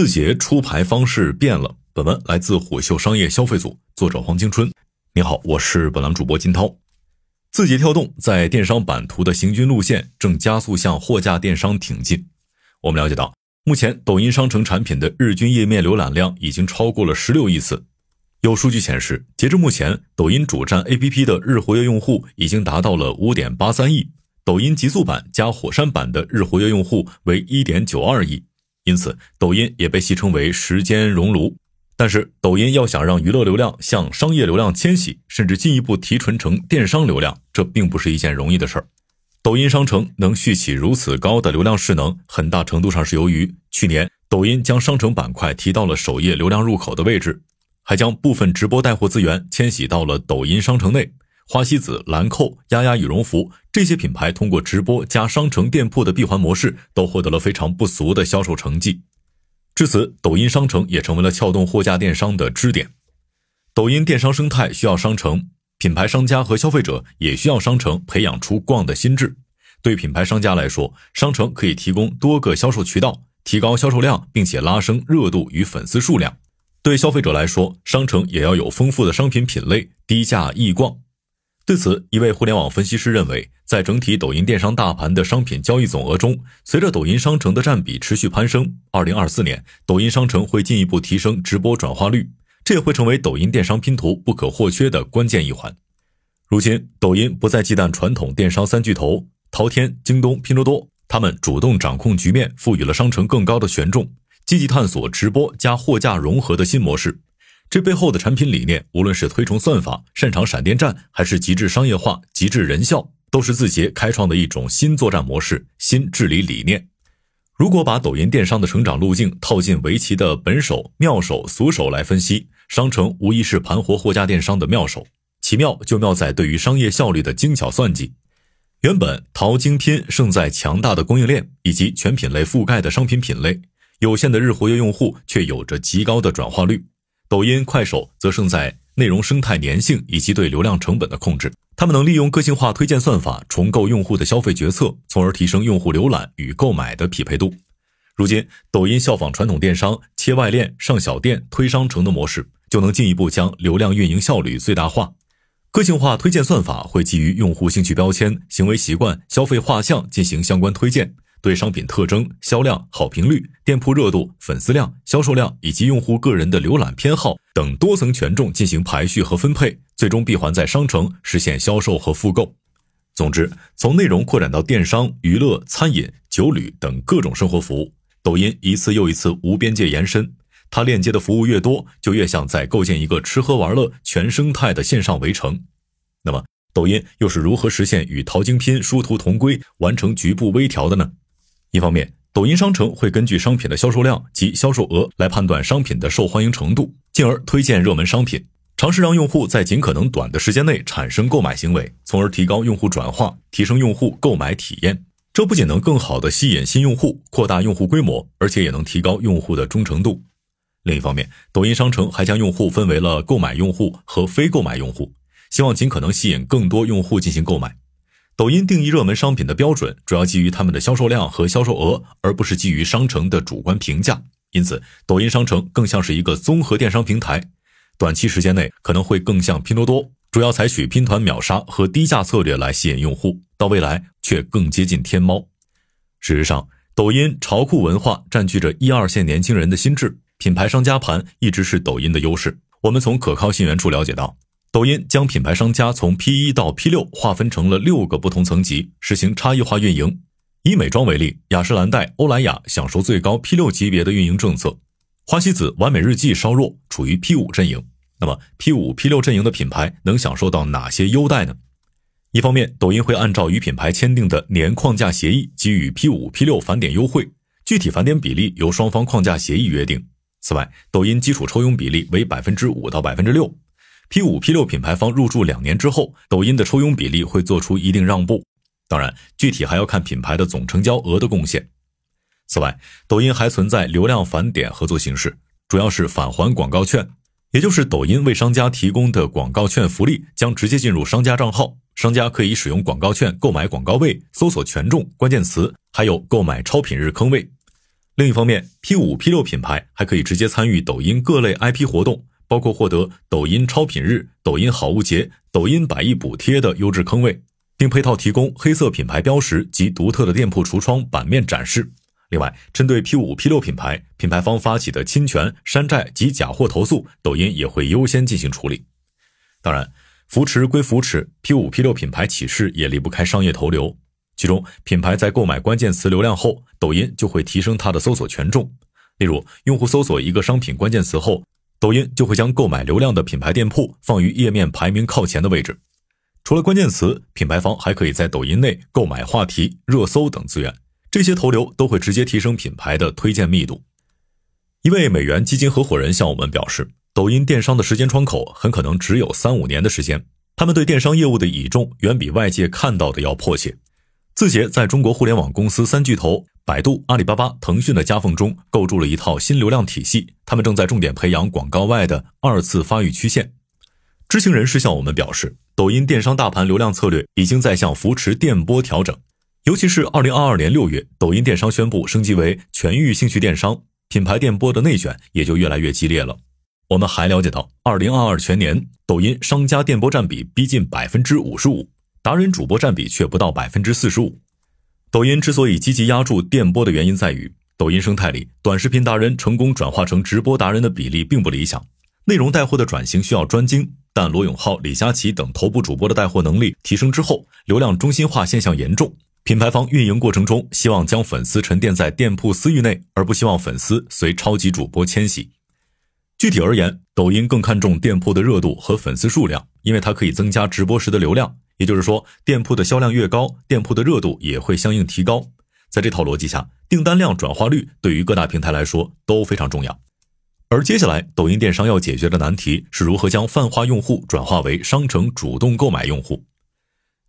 字节出牌方式变了。本文来自虎嗅商业消费组，作者黄青春。你好，我是本栏主播金涛。字节跳动在电商版图的行军路线正加速向货架电商挺进。我们了解到，目前抖音商城产品的日均页面浏览量已经超过了十六亿次。有数据显示，截至目前，抖音主站 APP 的日活跃用户已经达到了五点八三亿，抖音极速版加火山版的日活跃用户为一点九二亿。因此，抖音也被戏称为“时间熔炉”。但是，抖音要想让娱乐流量向商业流量迁徙，甚至进一步提纯成电商流量，这并不是一件容易的事儿。抖音商城能续起如此高的流量势能，很大程度上是由于去年抖音将商城板块提到了首页流量入口的位置，还将部分直播带货资源迁徙到了抖音商城内。花西子、兰蔻、丫丫羽绒服这些品牌通过直播加商城店铺的闭环模式，都获得了非常不俗的销售成绩。至此，抖音商城也成为了撬动货架电商的支点。抖音电商生态需要商城，品牌商家和消费者也需要商城培养出逛的心智。对品牌商家来说，商城可以提供多个销售渠道，提高销售量，并且拉升热度与粉丝数量。对消费者来说，商城也要有丰富的商品品类，低价易逛。对此，一位互联网分析师认为，在整体抖音电商大盘的商品交易总额中，随着抖音商城的占比持续攀升，二零二四年抖音商城会进一步提升直播转化率，这也会成为抖音电商拼图不可或缺的关键一环。如今，抖音不再忌惮传统电商三巨头淘天、京东、拼多多，他们主动掌控局面，赋予了商城更高的权重，积极探索直播加货架融合的新模式。这背后的产品理念，无论是推崇算法、擅长闪电战，还是极致商业化、极致人效，都是字节开创的一种新作战模式、新治理理念。如果把抖音电商的成长路径套进围棋的本手、妙手、俗手来分析，商城无疑是盘活货架电商的妙手。其妙就妙在对于商业效率的精巧算计。原本淘精拼胜在强大的供应链以及全品类覆盖的商品品类，有限的日活跃用户却有着极高的转化率。抖音、快手则胜在内容生态粘性以及对流量成本的控制。他们能利用个性化推荐算法重构用户的消费决策，从而提升用户浏览与购买的匹配度。如今，抖音效仿传统电商切外链、上小店、推商城的模式，就能进一步将流量运营效率最大化。个性化推荐算法会基于用户兴趣标签、行为习惯、消费画像进行相关推荐。对商品特征、销量、好评率、店铺热度、粉丝量、销售量以及用户个人的浏览偏好等多层权重进行排序和分配，最终闭环在商城实现销售和复购。总之，从内容扩展到电商、娱乐、餐饮、酒旅等各种生活服务，抖音一次又一次无边界延伸。它链接的服务越多，就越像在构建一个吃喝玩乐全生态的线上围城。那么，抖音又是如何实现与淘精拼殊途同归，完成局部微调的呢？一方面，抖音商城会根据商品的销售量及销售额来判断商品的受欢迎程度，进而推荐热门商品，尝试让用户在尽可能短的时间内产生购买行为，从而提高用户转化，提升用户购买体验。这不仅能更好的吸引新用户，扩大用户规模，而且也能提高用户的忠诚度。另一方面，抖音商城还将用户分为了购买用户和非购买用户，希望尽可能吸引更多用户进行购买。抖音定义热门商品的标准主要基于他们的销售量和销售额，而不是基于商城的主观评价。因此，抖音商城更像是一个综合电商平台，短期时间内可能会更像拼多多，主要采取拼团秒杀和低价策略来吸引用户；到未来却更接近天猫。事实上，抖音潮酷文化占据着一二线年轻人的心智，品牌商家盘一直是抖音的优势。我们从可靠信源处了解到。抖音将品牌商家从 P 一到 P 六划分成了六个不同层级，实行差异化运营。以美妆为例，雅诗兰黛、欧莱雅享受最高 P 六级别的运营政策，花西子、完美日记稍弱，处于 P 五阵营。那么 P 五、P 六阵营的品牌能享受到哪些优待呢？一方面，抖音会按照与品牌签订的年框架协议，给予 P 五、P 六返点优惠，具体返点比例由双方框架协议约定。此外，抖音基础抽佣比例为百分之五到百分之六。P 五、P 六品牌方入驻两年之后，抖音的抽佣比例会做出一定让步。当然，具体还要看品牌的总成交额的贡献。此外，抖音还存在流量返点合作形式，主要是返还广告券，也就是抖音为商家提供的广告券福利将直接进入商家账号，商家可以使用广告券购买广告位、搜索权重、关键词，还有购买超品日坑位。另一方面，P 五、P 六品牌还可以直接参与抖音各类 IP 活动，包括获得抖音超品日、抖音好物节、抖音百亿补贴的优质坑位，并配套提供黑色品牌标识及独特的店铺橱窗版面展示。另外，针对 P 五、P 六品牌，品牌方发起的侵权、山寨及假货投诉，抖音也会优先进行处理。当然，扶持归扶持，P 五、P 六品牌起势也离不开商业投流。其中，品牌在购买关键词流量后，抖音就会提升它的搜索权重。例如，用户搜索一个商品关键词后，抖音就会将购买流量的品牌店铺放于页面排名靠前的位置。除了关键词，品牌方还可以在抖音内购买话题、热搜等资源，这些投流都会直接提升品牌的推荐密度。一位美元基金合伙人向我们表示，抖音电商的时间窗口很可能只有三五年的时间，他们对电商业务的倚重远比外界看到的要迫切。字节在中国互联网公司三巨头百度、阿里巴巴、腾讯的夹缝中构筑了一套新流量体系，他们正在重点培养广告外的二次发育曲线。知情人士向我们表示，抖音电商大盘流量策略已经在向扶持电波调整，尤其是二零二二年六月，抖音电商宣布升级为全域兴趣电商，品牌电波的内卷也就越来越激烈了。我们还了解到，二零二二全年，抖音商家电波占比逼近百分之五十五。达人主播占比却不到百分之四十五。抖音之所以积极压住电波的原因在于，抖音生态里短视频达人成功转化成直播达人的比例并不理想。内容带货的转型需要专精，但罗永浩、李佳琦等头部主播的带货能力提升之后，流量中心化现象严重。品牌方运营过程中希望将粉丝沉淀在店铺私域内，而不希望粉丝随超级主播迁徙。具体而言，抖音更看重店铺的热度和粉丝数量，因为它可以增加直播时的流量。也就是说，店铺的销量越高，店铺的热度也会相应提高。在这套逻辑下，订单量转化率对于各大平台来说都非常重要。而接下来，抖音电商要解决的难题是如何将泛化用户转化为商城主动购买用户。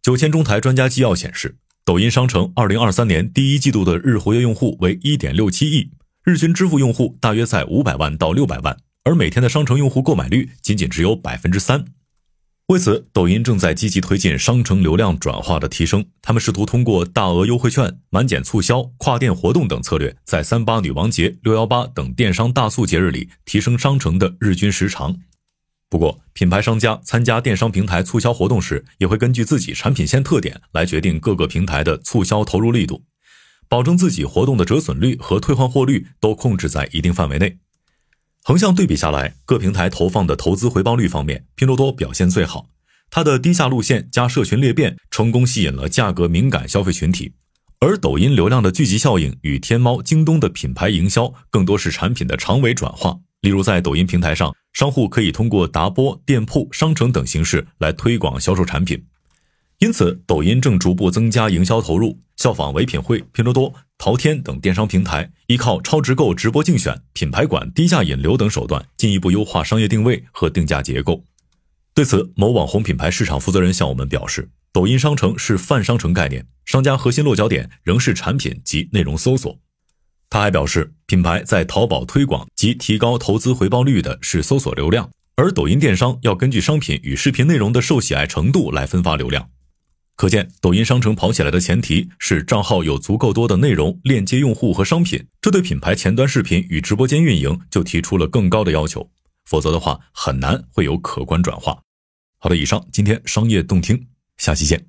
九千中台专家纪要显示，抖音商城二零二三年第一季度的日活跃用户为一点六七亿，日均支付用户大约在五百万到六百万，而每天的商城用户购买率仅仅只有百分之三。为此，抖音正在积极推进商城流量转化的提升。他们试图通过大额优惠券、满减促销、跨店活动等策略，在三八女王节、六幺八等电商大促节日里提升商城的日均时长。不过，品牌商家参加电商平台促销活动时，也会根据自己产品线特点来决定各个平台的促销投入力度，保证自己活动的折损率和退换货率都控制在一定范围内。横向对比下来，各平台投放的投资回报率方面，拼多多表现最好。它的低价路线加社群裂变，成功吸引了价格敏感消费群体。而抖音流量的聚集效应与天猫、京东的品牌营销，更多是产品的长尾转化。例如，在抖音平台上，商户可以通过达播、店铺、商城等形式来推广销售产品。因此，抖音正逐步增加营销投入，效仿唯品会、拼多多、淘天等电商平台，依靠超值购、直播竞选、品牌馆、低价引流等手段，进一步优化商业定位和定价结构。对此，某网红品牌市场负责人向我们表示，抖音商城是泛商城概念，商家核心落脚点仍是产品及内容搜索。他还表示，品牌在淘宝推广及提高投资回报率的是搜索流量，而抖音电商要根据商品与视频内容的受喜爱程度来分发流量。可见，抖音商城跑起来的前提是账号有足够多的内容链接用户和商品，这对品牌前端视频与直播间运营就提出了更高的要求，否则的话很难会有可观转化。好的，以上今天商业动听，下期见。